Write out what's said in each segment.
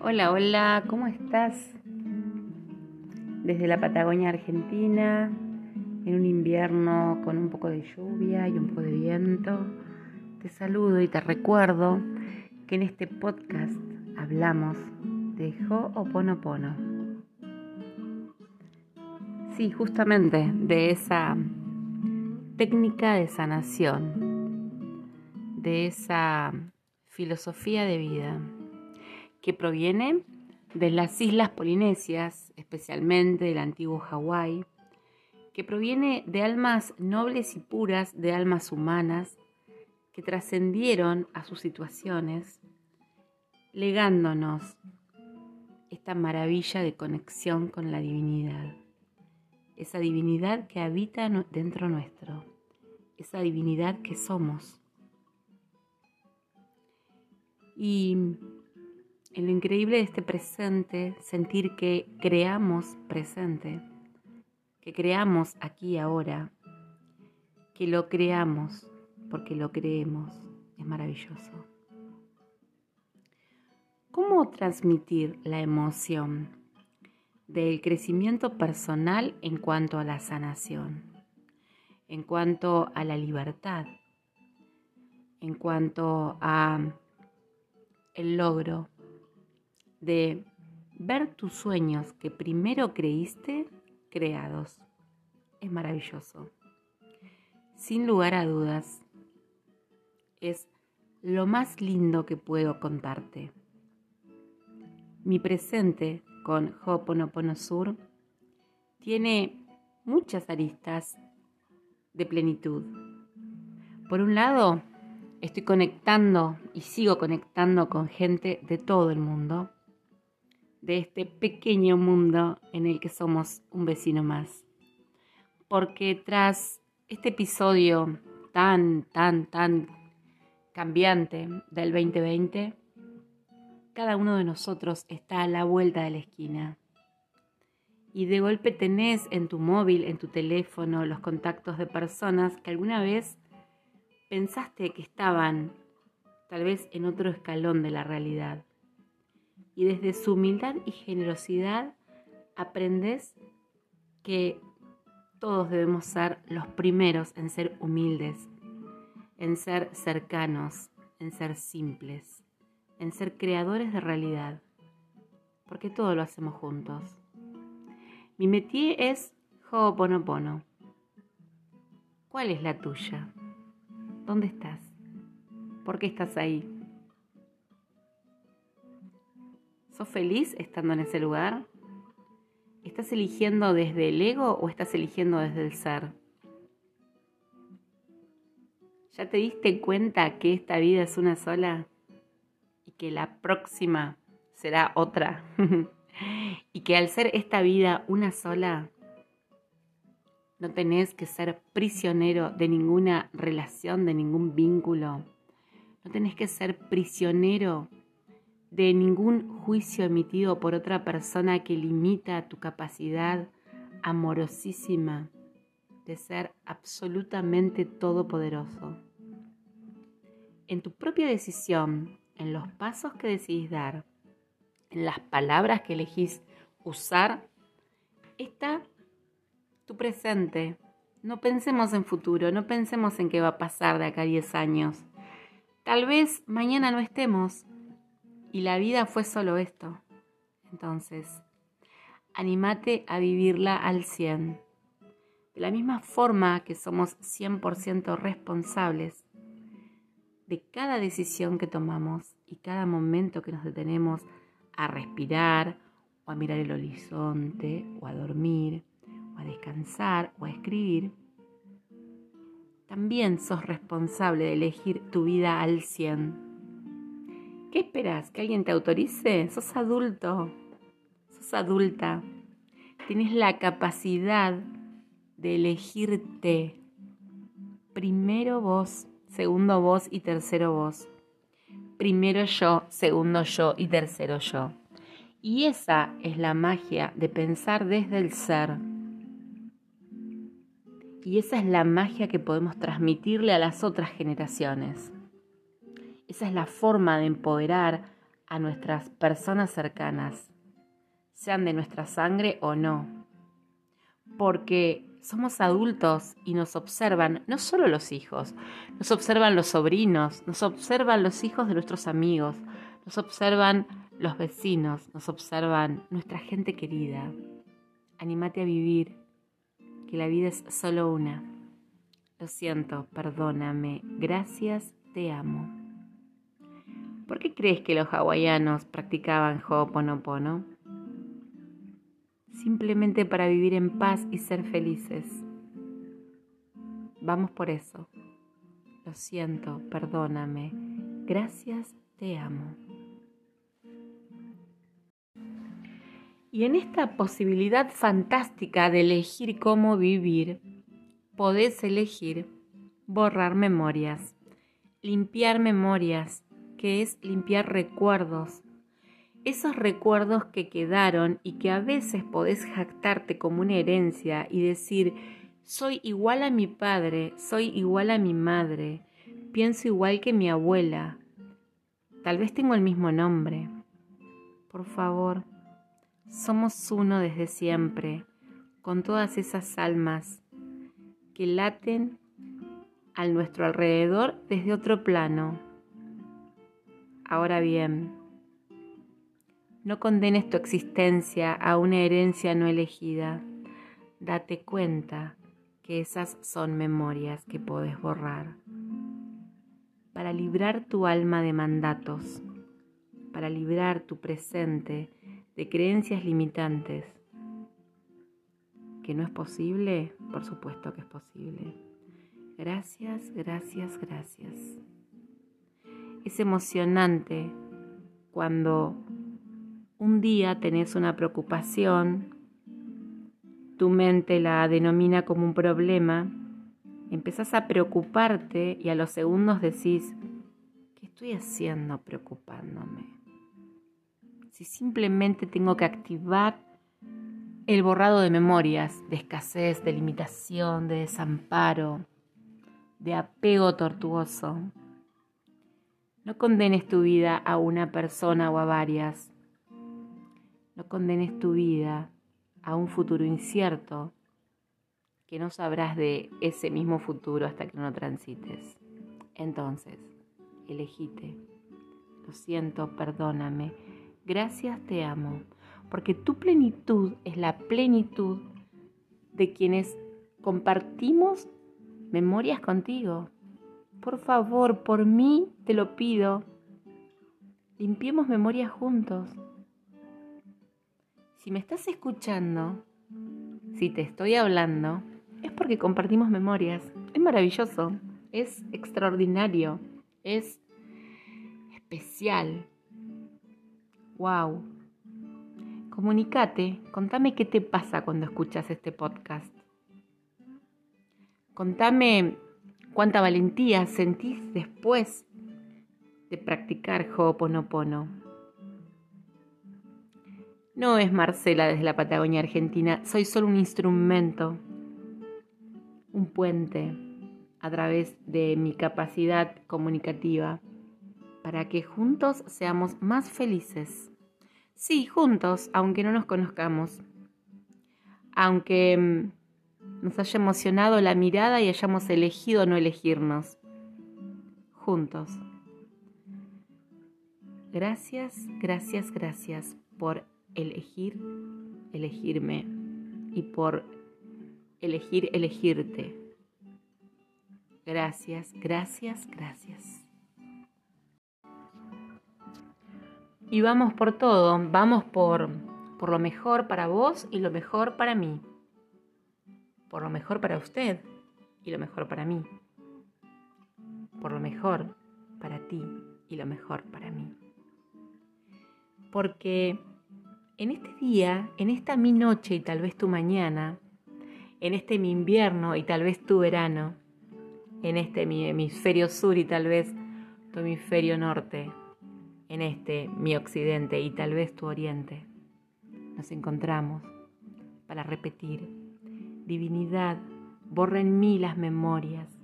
Hola, hola, ¿cómo estás? Desde la Patagonia Argentina, en un invierno con un poco de lluvia y un poco de viento, te saludo y te recuerdo que en este podcast hablamos de Ho'oponopono. Sí, justamente de esa técnica de sanación, de esa filosofía de vida que proviene de las islas polinesias, especialmente del antiguo Hawái, que proviene de almas nobles y puras, de almas humanas, que trascendieron a sus situaciones, legándonos esta maravilla de conexión con la divinidad, esa divinidad que habita dentro nuestro, esa divinidad que somos. Y en lo increíble de este presente, sentir que creamos presente, que creamos aquí y ahora, que lo creamos porque lo creemos, es maravilloso. ¿Cómo transmitir la emoción del crecimiento personal en cuanto a la sanación, en cuanto a la libertad, en cuanto a el logro de ver tus sueños que primero creíste creados. Es maravilloso. Sin lugar a dudas, es lo más lindo que puedo contarte. Mi presente con Ho'oponopono Sur tiene muchas aristas de plenitud. Por un lado, estoy conectando y sigo conectando con gente de todo el mundo de este pequeño mundo en el que somos un vecino más. Porque tras este episodio tan, tan, tan cambiante del 2020, cada uno de nosotros está a la vuelta de la esquina. Y de golpe tenés en tu móvil, en tu teléfono, los contactos de personas que alguna vez pensaste que estaban tal vez en otro escalón de la realidad y desde su humildad y generosidad aprendes que todos debemos ser los primeros en ser humildes, en ser cercanos, en ser simples, en ser creadores de realidad, porque todo lo hacemos juntos. Mi métier es Ho'oponopono. ¿Cuál es la tuya? ¿Dónde estás? ¿Por qué estás ahí? ¿Sos feliz estando en ese lugar? ¿Estás eligiendo desde el ego o estás eligiendo desde el ser? ¿Ya te diste cuenta que esta vida es una sola y que la próxima será otra? y que al ser esta vida una sola, no tenés que ser prisionero de ninguna relación, de ningún vínculo. No tenés que ser prisionero de ningún juicio emitido por otra persona que limita tu capacidad amorosísima de ser absolutamente todopoderoso. En tu propia decisión, en los pasos que decidís dar, en las palabras que elegís usar, está tu presente. No pensemos en futuro, no pensemos en qué va a pasar de acá a 10 años. Tal vez mañana no estemos, y la vida fue solo esto. Entonces, animate a vivirla al 100. De la misma forma que somos 100% responsables de cada decisión que tomamos y cada momento que nos detenemos a respirar o a mirar el horizonte o a dormir o a descansar o a escribir, también sos responsable de elegir tu vida al 100 ¿Qué esperas? ¿Que alguien te autorice? Sos adulto, sos adulta. Tienes la capacidad de elegirte. Primero vos, segundo vos y tercero vos. Primero yo, segundo yo y tercero yo. Y esa es la magia de pensar desde el ser. Y esa es la magia que podemos transmitirle a las otras generaciones. Esa es la forma de empoderar a nuestras personas cercanas, sean de nuestra sangre o no, porque somos adultos y nos observan no solo los hijos, nos observan los sobrinos, nos observan los hijos de nuestros amigos, nos observan los vecinos, nos observan nuestra gente querida. Anímate a vivir, que la vida es solo una. Lo siento, perdóname, gracias, te amo. ¿Por qué crees que los hawaianos practicaban Ho'oponopono? Simplemente para vivir en paz y ser felices. Vamos por eso. Lo siento, perdóname. Gracias, te amo. Y en esta posibilidad fantástica de elegir cómo vivir, podés elegir borrar memorias, limpiar memorias, que es limpiar recuerdos. Esos recuerdos que quedaron y que a veces podés jactarte como una herencia y decir, soy igual a mi padre, soy igual a mi madre, pienso igual que mi abuela, tal vez tengo el mismo nombre. Por favor, somos uno desde siempre, con todas esas almas que laten a nuestro alrededor desde otro plano Ahora bien, no condenes tu existencia a una herencia no elegida. Date cuenta que esas son memorias que puedes borrar. Para librar tu alma de mandatos, para librar tu presente de creencias limitantes. ¿Que no es posible? Por supuesto que es posible. Gracias, gracias, gracias. Es emocionante cuando un día tenés una preocupación, tu mente la denomina como un problema, empezás a preocuparte y a los segundos decís, ¿qué estoy haciendo preocupándome? Si simplemente tengo que activar el borrado de memorias, de escasez, de limitación, de desamparo, de apego tortuoso, no condenes tu vida a una persona o a varias. No condenes tu vida a un futuro incierto que no sabrás de ese mismo futuro hasta que no transites. Entonces, elegite. Lo siento, perdóname. Gracias, te amo. Porque tu plenitud es la plenitud de quienes compartimos memorias contigo. Por favor, por mí te lo pido. Limpiemos memoria juntos. Si me estás escuchando, si te estoy hablando, es porque compartimos memorias. Es maravilloso, es extraordinario, es especial. Wow. Comunicate, contame qué te pasa cuando escuchas este podcast. Contame cuánta valentía sentís después de practicar Ho'oponopono. No es Marcela desde la Patagonia Argentina, soy solo un instrumento, un puente a través de mi capacidad comunicativa para que juntos seamos más felices. Sí, juntos, aunque no nos conozcamos. Aunque mm, nos haya emocionado la mirada y hayamos elegido no elegirnos. Juntos. Gracias, gracias, gracias por elegir, elegirme y por elegir, elegirte. Gracias, gracias, gracias. Y vamos por todo, vamos por, por lo mejor para vos y lo mejor para mí por lo mejor para usted y lo mejor para mí, por lo mejor para ti y lo mejor para mí. Porque en este día, en esta mi noche y tal vez tu mañana, en este mi invierno y tal vez tu verano, en este mi hemisferio sur y tal vez tu hemisferio norte, en este mi occidente y tal vez tu oriente, nos encontramos para repetir divinidad, borra en mí las memorias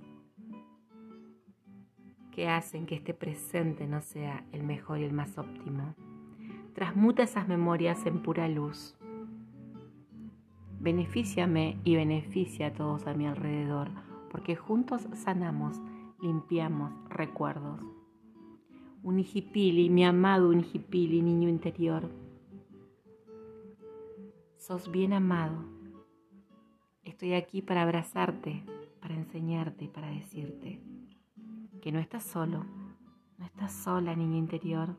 que hacen que este presente no sea el mejor y el más óptimo. Transmuta esas memorias en pura luz. Benefíciame y beneficia a todos a mi alrededor, porque juntos sanamos, limpiamos recuerdos. Unijipili, mi amado Unijipili, niño interior. Sos bien amado. Estoy aquí para abrazarte, para enseñarte para decirte que no estás solo, no estás sola, niño interior.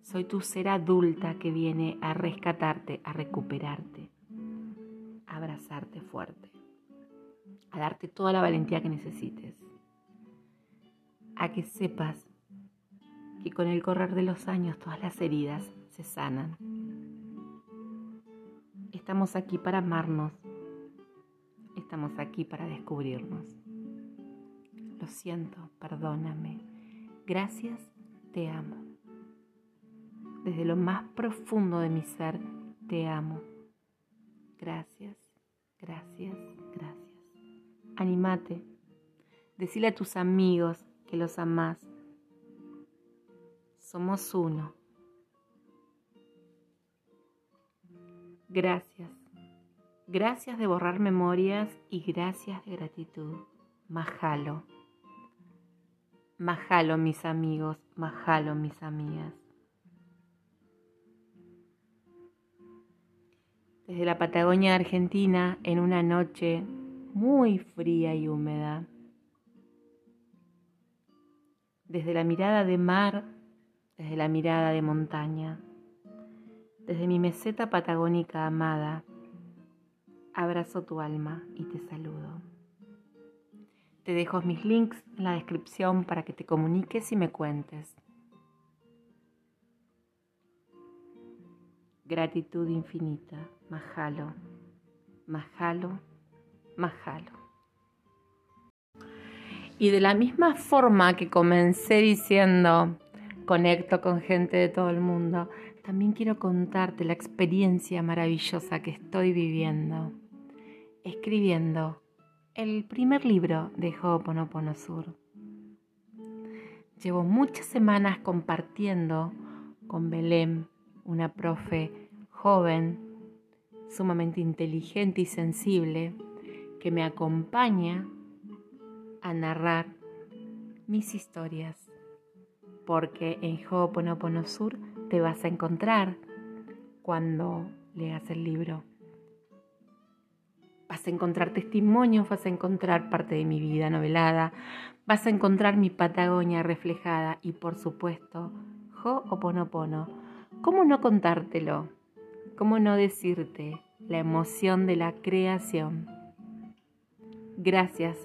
Soy tu ser adulta que viene a rescatarte, a recuperarte, a abrazarte fuerte, a darte toda la valentía que necesites, a que sepas que con el correr de los años todas las heridas se sanan. Estamos aquí para amarnos, estamos aquí para descubrirnos. Lo siento, perdóname. Gracias, te amo. Desde lo más profundo de mi ser, te amo. Gracias, gracias, gracias. Anímate. Decile a tus amigos que los amás. Somos uno. Gracias. Gracias de borrar memorias y gracias de gratitud. Majalo. Majalo mis amigos, majalo mis amigas. Desde la Patagonia Argentina, en una noche muy fría y húmeda. Desde la mirada de mar, desde la mirada de montaña desde mi meseta patagónica amada, abrazo tu alma y te saludo. Te dejo mis links en la descripción para que te comuniques y me cuentes. Gratitud infinita, Majalo, Majalo, Majalo. Y de la misma forma que comencé diciendo, conecto con gente de todo el mundo, también quiero contarte la experiencia maravillosa que estoy viviendo, escribiendo el primer libro de Ho'oponopono Sur. Llevo muchas semanas compartiendo con Belém, una profe joven, sumamente inteligente y sensible, que me acompaña a narrar mis historias, porque en Ho'oponopono Sur te vas a encontrar cuando leas el libro. Vas a encontrar testimonios, vas a encontrar parte de mi vida novelada, vas a encontrar mi Patagonia reflejada y por supuesto, Ho'oponopono. ¿Cómo no contártelo? ¿Cómo no decirte la emoción de la creación? Gracias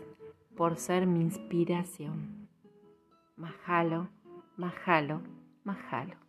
por ser mi inspiración. Majalo, majalo, majalo.